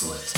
Excellent.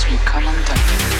Sweet Carl down.